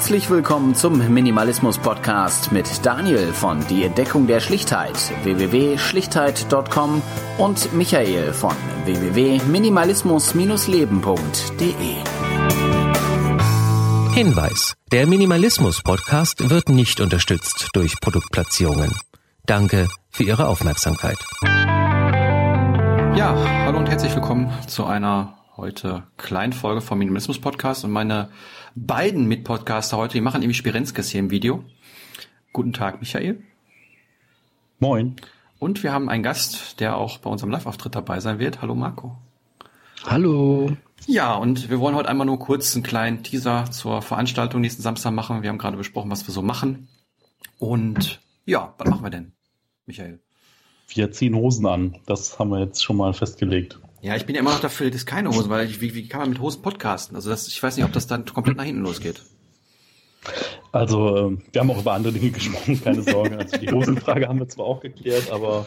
Herzlich willkommen zum Minimalismus Podcast mit Daniel von Die Entdeckung der Schlichtheit www.schlichtheit.com und Michael von www.minimalismus-leben.de. Hinweis: Der Minimalismus Podcast wird nicht unterstützt durch Produktplatzierungen. Danke für Ihre Aufmerksamkeit. Ja, hallo und herzlich willkommen zu einer heute kleinen Folge vom Minimalismus Podcast und meine beiden Mitpodcaster heute, die machen nämlich Spirenzkes hier im Video. Guten Tag, Michael. Moin. Und wir haben einen Gast, der auch bei unserem Live-Auftritt dabei sein wird. Hallo Marco. Hallo. Ja, und wir wollen heute einmal nur kurz einen kleinen Teaser zur Veranstaltung nächsten Samstag machen. Wir haben gerade besprochen, was wir so machen. Und ja, was machen wir denn, Michael? Wir ziehen Hosen an. Das haben wir jetzt schon mal festgelegt. Ja, ich bin ja immer noch dafür, das ist keine Hose, weil ich, wie, wie kann man mit Hosen podcasten? Also das, ich weiß nicht, ob das dann komplett nach hinten losgeht. Also, ähm, wir haben auch über andere Dinge gesprochen, keine Sorge. Also die Hosenfrage haben wir zwar auch geklärt, aber.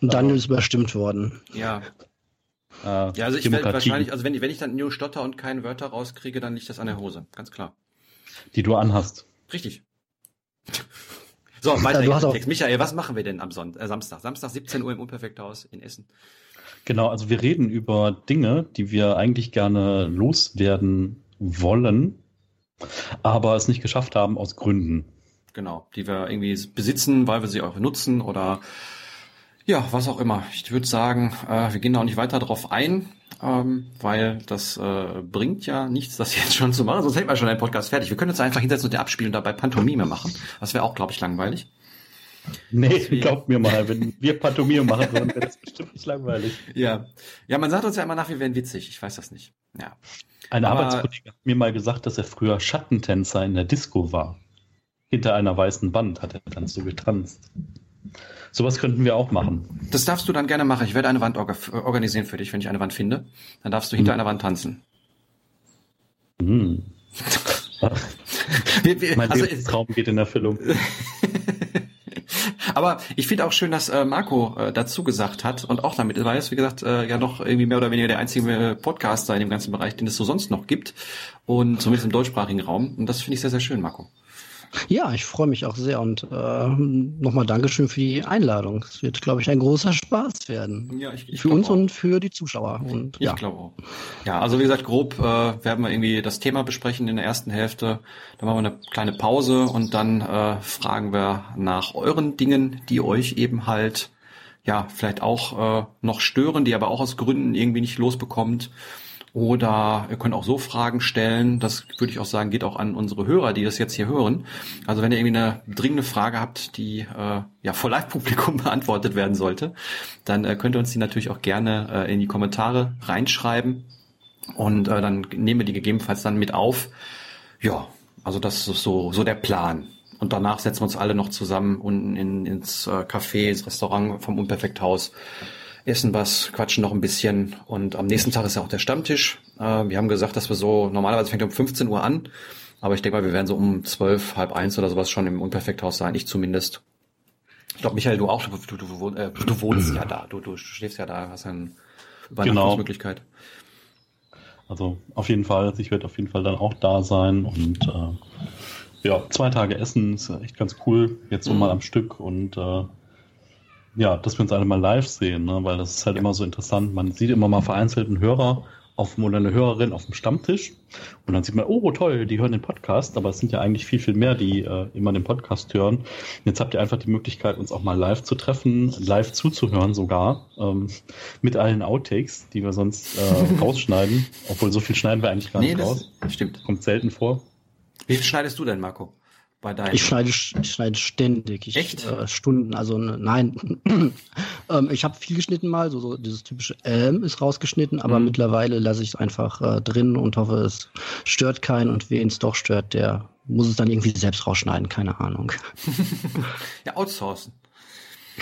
Und dann ist überstimmt worden. Ja. Äh, ja, also ich werde wahrscheinlich, also wenn, ich, wenn ich dann nur stotter und keine Wörter rauskriege, dann liegt das an der Hose, ganz klar. Die du anhast. Richtig. So, weiter ja, Text. Michael, was machen wir denn am Sonntag, äh, Samstag? Samstag 17 Uhr im Unperfekthaus in Essen. Genau, also wir reden über Dinge, die wir eigentlich gerne loswerden wollen, aber es nicht geschafft haben aus Gründen. Genau, die wir irgendwie besitzen, weil wir sie auch nutzen oder ja, was auch immer. Ich würde sagen, äh, wir gehen da auch nicht weiter drauf ein, ähm, weil das äh, bringt ja nichts, das jetzt schon zu machen, sonst hätten wir schon einen Podcast fertig. Wir können uns einfach hinsetzen und den abspielen und dabei Pantomime machen. Das wäre auch, glaube ich, langweilig. Nee, glaubt mir mal, wenn wir Pantomime machen würden, wäre das bestimmt nicht langweilig. Ja. Ja, man sagt uns ja immer nach, wir wären witzig. Ich weiß das nicht. Ja. Ein Aber, Arbeitskollege hat mir mal gesagt, dass er früher Schattentänzer in der Disco war. Hinter einer weißen Wand hat er dann so getanzt. Sowas könnten wir auch machen. Das darfst du dann gerne machen. Ich werde eine Wand organisieren für dich, wenn ich eine Wand finde. Dann darfst du hinter hm. einer Wand tanzen. Hm. wir, wir, mein also, Traum geht in Erfüllung. Aber ich finde auch schön, dass äh, Marco äh, dazu gesagt hat und auch damit weiß, wie gesagt, äh, ja noch irgendwie mehr oder weniger der einzige Podcaster in dem ganzen Bereich, den es so sonst noch gibt. Und zumindest im deutschsprachigen Raum. Und das finde ich sehr, sehr schön, Marco. Ja, ich freue mich auch sehr und äh, nochmal Dankeschön für die Einladung. Es wird, glaube ich, ein großer Spaß werden. Ja, ich, ich für uns auch. und für die Zuschauer. Und, ich ja. glaube auch. Ja, also wie gesagt, grob äh, werden wir irgendwie das Thema besprechen in der ersten Hälfte. Dann machen wir eine kleine Pause und dann äh, fragen wir nach euren Dingen, die euch eben halt ja vielleicht auch äh, noch stören, die aber auch aus Gründen irgendwie nicht losbekommt. Oder ihr könnt auch so Fragen stellen. Das würde ich auch sagen, geht auch an unsere Hörer, die das jetzt hier hören. Also wenn ihr irgendwie eine dringende Frage habt, die äh, ja vor Live-Publikum beantwortet werden sollte, dann äh, könnt ihr uns die natürlich auch gerne äh, in die Kommentare reinschreiben. Und äh, dann nehmen wir die gegebenenfalls dann mit auf. Ja, also das ist so, so der Plan. Und danach setzen wir uns alle noch zusammen unten in, ins äh, Café, ins Restaurant vom Unperfekthaus essen was, quatschen noch ein bisschen und am nächsten Tag ist ja auch der Stammtisch. Äh, wir haben gesagt, dass wir so, normalerweise fängt um 15 Uhr an, aber ich denke mal, wir werden so um 12, halb eins oder sowas schon im Unperfekthaus sein, ich zumindest. Ich glaube, Michael, du auch, du, du, du, äh, du wohnst ja da, du, du schläfst ja da, hast eine Übernachtungsmöglichkeit. Genau. Also auf jeden Fall, ich werde auf jeden Fall dann auch da sein und äh, ja, zwei Tage Essen ist echt ganz cool, jetzt so mhm. mal am Stück und äh, ja, dass wir uns alle mal live sehen, ne? weil das ist halt immer so interessant. Man sieht immer mal vereinzelt einen Hörer auf, oder eine Hörerin auf dem Stammtisch und dann sieht man, oh toll, die hören den Podcast, aber es sind ja eigentlich viel, viel mehr, die äh, immer den Podcast hören. Jetzt habt ihr einfach die Möglichkeit, uns auch mal live zu treffen, live zuzuhören sogar, ähm, mit allen Outtakes, die wir sonst äh, rausschneiden, obwohl so viel schneiden wir eigentlich gar nee, nicht raus. Stimmt. Kommt selten vor. Wie viel schneidest du denn, Marco? Bei deinem? Ich schneide, ich schneide ständig. Ich, Echt? Äh, Stunden, also nein. ähm, ich habe viel geschnitten mal, so, so dieses typische Ähm ist rausgeschnitten, aber mhm. mittlerweile lasse ich es einfach äh, drin und hoffe, es stört keinen und wen es doch stört, der muss es dann irgendwie selbst rausschneiden, keine Ahnung. ja, outsourcen.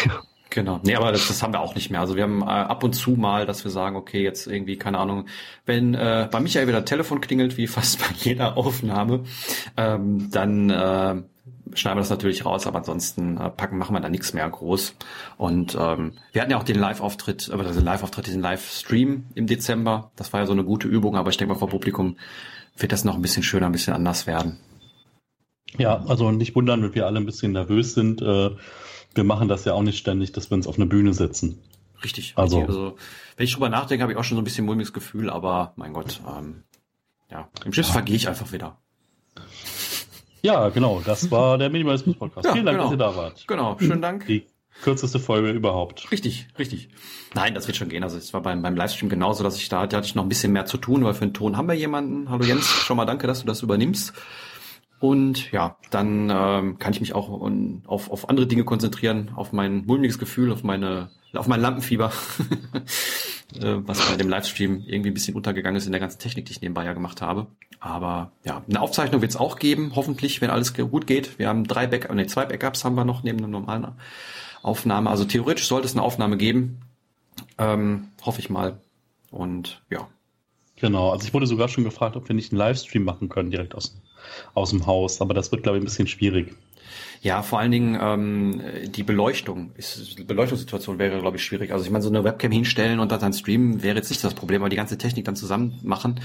Ja. Genau. Nee, aber das, das haben wir auch nicht mehr. Also wir haben äh, ab und zu mal, dass wir sagen, okay, jetzt irgendwie, keine Ahnung, wenn äh, bei Michael wieder Telefon klingelt, wie fast bei jeder Aufnahme, ähm, dann äh, schneiden wir das natürlich raus, aber ansonsten äh, packen, machen wir da nichts mehr groß. Und ähm, wir hatten ja auch den Live-Auftritt, aber also Live-Auftritt, diesen Live-Stream im Dezember. Das war ja so eine gute Übung, aber ich denke mal vor Publikum wird das noch ein bisschen schöner, ein bisschen anders werden. Ja, also nicht wundern, wenn wir alle ein bisschen nervös sind. Äh, wir machen das ja auch nicht ständig, dass wir uns auf eine Bühne setzen. Richtig. Also- richtig. also wenn ich drüber nachdenke, habe ich auch schon so ein bisschen mulmiges Gefühl, aber mein Gott, ähm, ja, im Schiffsfall gehe ich einfach wieder. Ja, genau, das war der Minimalismus-Podcast. Ja, Vielen Dank, genau. dass ihr da wart. Genau, schönen Dank. Die kürzeste Folge überhaupt. Richtig, richtig. Nein, das wird schon gehen. Also es war beim, beim Livestream genauso, dass ich da, da hatte ich noch ein bisschen mehr zu tun, weil für den Ton haben wir jemanden. Hallo Jens, schon mal danke, dass du das übernimmst. Und ja, dann ähm, kann ich mich auch on, auf, auf andere Dinge konzentrieren, auf mein mulmiges Gefühl, auf meine, auf mein Lampenfieber, äh, was bei dem Livestream irgendwie ein bisschen untergegangen ist in der ganzen Technik, die ich nebenbei ja gemacht habe. Aber ja, eine Aufzeichnung wird es auch geben, hoffentlich, wenn alles gut geht. Wir haben drei Backups, nee, zwei Backups haben wir noch neben einer normalen Aufnahme. Also theoretisch sollte es eine Aufnahme geben. Ähm, hoffe ich mal. Und ja, Genau, also ich wurde sogar schon gefragt, ob wir nicht einen Livestream machen können, direkt aus, aus dem Haus. Aber das wird, glaube ich, ein bisschen schwierig. Ja, vor allen Dingen ähm, die Beleuchtung. Ist, die Beleuchtungssituation wäre, glaube ich, schwierig. Also ich meine, so eine Webcam hinstellen und dann streamen wäre jetzt nicht das Problem, aber die ganze Technik dann zusammen machen,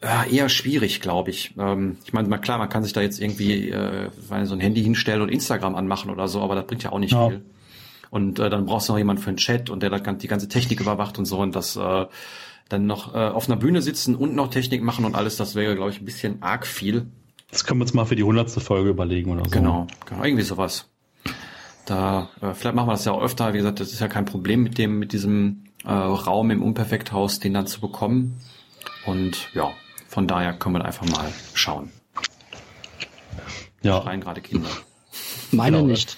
äh, eher schwierig, glaube ich. Ähm, ich meine, mal klar, man kann sich da jetzt irgendwie äh, so ein Handy hinstellen und Instagram anmachen oder so, aber das bringt ja auch nicht Ja. viel. Und äh, dann brauchst du noch jemanden für den Chat und der das, die ganze Technik überwacht und so und das äh, dann noch äh, auf einer Bühne sitzen und noch Technik machen und alles, das wäre, glaube ich, ein bisschen arg viel. Das können wir uns mal für die hundertste Folge überlegen oder so. Genau, genau, irgendwie sowas. Da, äh, vielleicht machen wir das ja auch öfter. Wie gesagt, das ist ja kein Problem mit dem, mit diesem äh, Raum im Unperfekthaus, den dann zu bekommen. Und ja, von daher können wir einfach mal schauen. Ja, Schreien gerade Kinder. Meine Genau. nicht.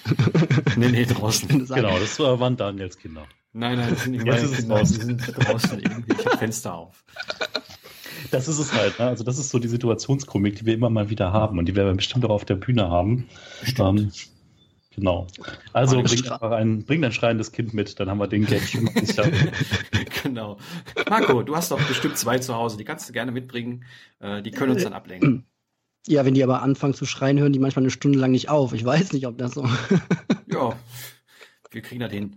Nee, nee, draußen. genau, das waren Daniels Kinder. Nein, nein, das sind nicht Jetzt ist es draußen. die sind draußen irgendwie. Ich habe Fenster auf. Das ist es halt, ne? Also das ist so die Situationskomik, die wir immer mal wieder haben und die werden wir bestimmt auch auf der Bühne haben. Bestimmt. Ähm, genau. Also Meine bring Stra- einfach ein, bring dein schreiendes Kind mit, dann haben wir den Gag schon mal sicher. genau. Marco, du hast doch bestimmt zwei zu Hause, die kannst du gerne mitbringen. Äh, die können uns dann ablenken. Ja, wenn die aber anfangen zu schreien, hören die manchmal eine Stunde lang nicht auf. Ich weiß nicht, ob das so. Ja, wir kriegen das hin.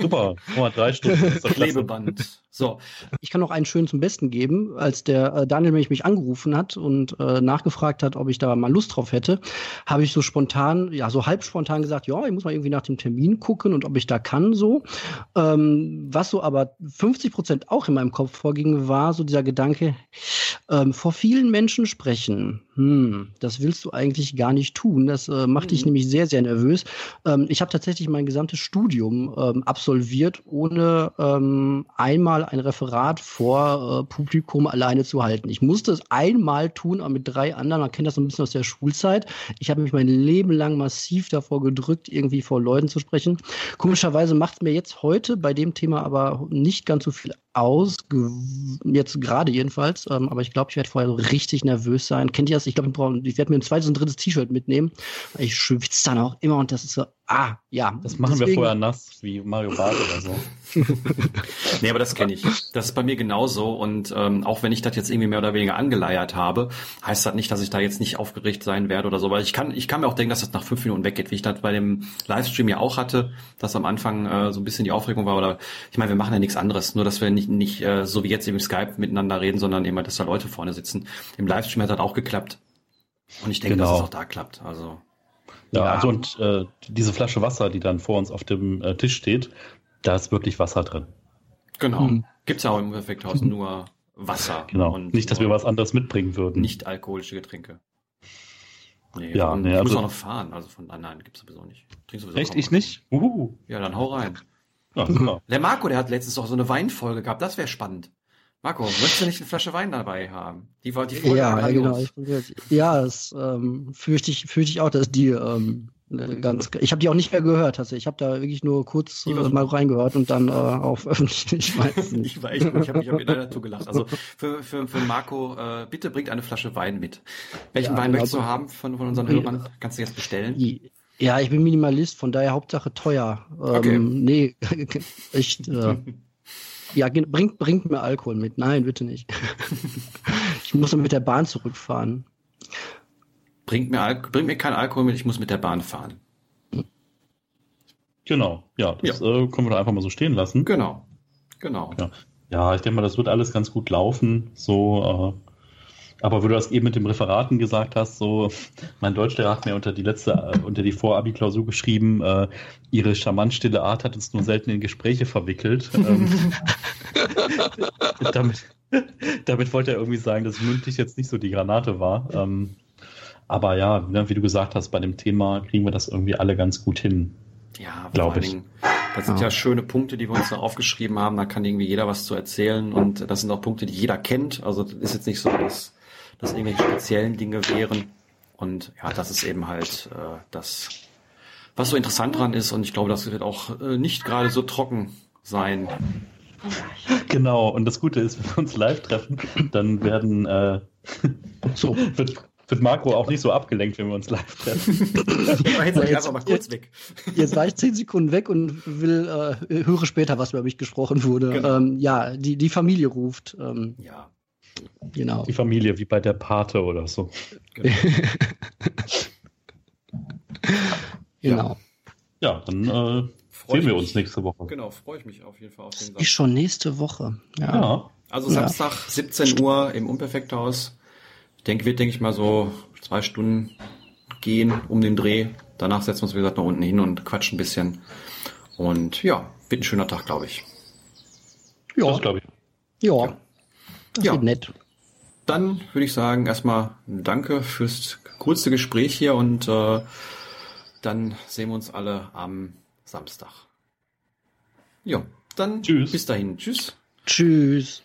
Super, Nummer drei Stunden. Klebeband. So, Ich kann noch einen schönen zum Besten geben. Als der äh, Daniel nämlich mich angerufen hat und äh, nachgefragt hat, ob ich da mal Lust drauf hätte, habe ich so spontan, ja, so halb spontan gesagt, ja, ich muss mal irgendwie nach dem Termin gucken und ob ich da kann so. Ähm, was so aber 50 Prozent auch in meinem Kopf vorging, war so dieser Gedanke, ähm, vor vielen Menschen sprechen. Hm, das willst du eigentlich gar nicht tun. Das äh, macht dich nämlich sehr, sehr nervös. Ähm, ich habe tatsächlich mein gesamtes Studium ähm, absolviert, ohne ähm, einmal ein Referat vor äh, Publikum alleine zu halten. Ich musste es einmal tun, aber mit drei anderen. Man kennt das so ein bisschen aus der Schulzeit. Ich habe mich mein Leben lang massiv davor gedrückt, irgendwie vor Leuten zu sprechen. Komischerweise macht es mir jetzt heute bei dem Thema aber nicht ganz so viel aus, jetzt gerade jedenfalls. Ähm, aber ich glaube, ich werde vorher so richtig nervös sein. Kennt ihr das? Ich glaube, ich, werde mir ein zweites und drittes T-Shirt mitnehmen. Ich schwitze dann auch immer und das ist so, ah, ja. Das machen wir Deswegen- vorher nass, wie Mario Barth oder so. Nee, aber das kenne ich. Das ist bei mir genauso. Und ähm, auch wenn ich das jetzt irgendwie mehr oder weniger angeleiert habe, heißt das nicht, dass ich da jetzt nicht aufgeregt sein werde oder so. Weil ich kann, ich kann mir auch denken, dass das nach fünf Minuten weggeht, wie ich das bei dem Livestream ja auch hatte, dass am Anfang äh, so ein bisschen die Aufregung war. Oder ich meine, wir machen ja nichts anderes, nur dass wir nicht, nicht äh, so wie jetzt im Skype miteinander reden, sondern immer, dass da Leute vorne sitzen. Im Livestream hat das auch geklappt. Und ich denke, Genau. dass es auch da klappt. Also Ja, Ja. Also und äh, diese Flasche Wasser, die dann vor uns auf dem äh, Tisch steht, da ist wirklich Wasser drin. genau. Mhm. Gibt's ja auch im Effekthaus nur Wasser. Genau. Und nicht, dass wir was anderes mitbringen würden. nicht alkoholische Getränke. Nee, Ja, nee, ich muss also- auch noch fahren, also von nein, nein, gibt's sowieso nicht. Trink sowieso Echt? Ich was. nicht? Uhu. Ja, dann hau rein. Ja. Der Marco, der hat letztens auch so eine Weinfolge gehabt, das wäre spannend. Marco, möchtest du nicht eine Flasche Wein dabei haben? Die war die Folge Ja, genau. Ich, ja, das ähm, fürchte ich, fürchte ich auch, dass die ähm, ganz. Ich habe die auch nicht mehr gehört. Also ich habe da wirklich nur kurz Die äh, mal reingehört und dann äh, auch veröffentlicht. Ich weiß es nicht. Ich war echt ich habe mich auf jeder Tour gelacht. Also für, für, für Marco, äh, bitte bringt eine Flasche Wein mit. Welchen Ja, Wein möchtest du haben von, von unseren. Hörern? Kannst du jetzt bestellen? Ja, ich bin Minimalist, von daher Hauptsache teuer. Ähm, Okay. Nee, echt. Äh, ja, bringt, bringt mir Alkohol mit. Nein, bitte nicht. ich muss dann mit der Bahn zurückfahren. Bringt mir, Al bringt mir kein Alkohol mit, ich muss mit der Bahn fahren. Genau. Ja, das Äh, können wir doch einfach mal so stehen lassen. Genau. Genau. Ja. Ja, ich denke mal, das wird alles ganz gut laufen. So, äh, Aber wo du das eben mit dem Referaten gesagt hast, so, mein Deutschlehrer hat mir unter die letzte, äh, unter die Vorabi-Klausur geschrieben, äh, ihre charmant stille Art hat uns nur selten in Gespräche verwickelt. ähm, damit, damit wollte er irgendwie sagen, dass mündlich jetzt nicht so die Granate war. Ähm, aber ja, ne, wie du gesagt hast, bei dem Thema kriegen wir das irgendwie alle ganz gut hin. Ja, vor allen Dingen, das sind ja. ja schöne Punkte, die wir uns da aufgeschrieben haben. Da kann irgendwie jeder was zu erzählen und das sind auch Punkte, die jeder kennt. Also das ist jetzt nicht so, dass das irgendwelche speziellen Dinge wären. Und ja, das ist eben halt äh, das, was so interessant dran ist. Und ich glaube, das wird auch äh, nicht gerade so trocken sein. Genau, und das Gute ist, wenn wir uns live treffen, dann werden äh, so wird, wird Marco auch nicht so abgelenkt, wenn wir uns live treffen. jetzt, jetzt, mal kurz weg. jetzt war ich zehn Sekunden weg und will äh, höre später, was über mich gesprochen wurde. Genau. Ähm, ja, die, die Familie ruft. Ähm, ja. Genau. Die Familie, wie bei der Pate oder so. Genau. genau. Ja, dann äh, sehen wir uns nächste Woche. Genau, freue ich mich auf jeden Fall auf den Samstag. Ist schon nächste Woche. Ja. ja. Also Samstag, ja. 17 Uhr im Unperfekthaus. Ich denke, wird, denke ich mal, so zwei Stunden gehen um den Dreh. Danach setzen wir uns, wie gesagt, nach unten hin und quatschen ein bisschen. Und ja, wird ein schöner Tag, glaube ich. Ja, glaube ich. Ja. ja. Das ja. wird nett. Dann würde ich sagen, erstmal danke fürs kurze Gespräch hier und äh, dann sehen wir uns alle am Samstag. Ja, dann Tschüss. bis dahin. Tschüss. Tschüss.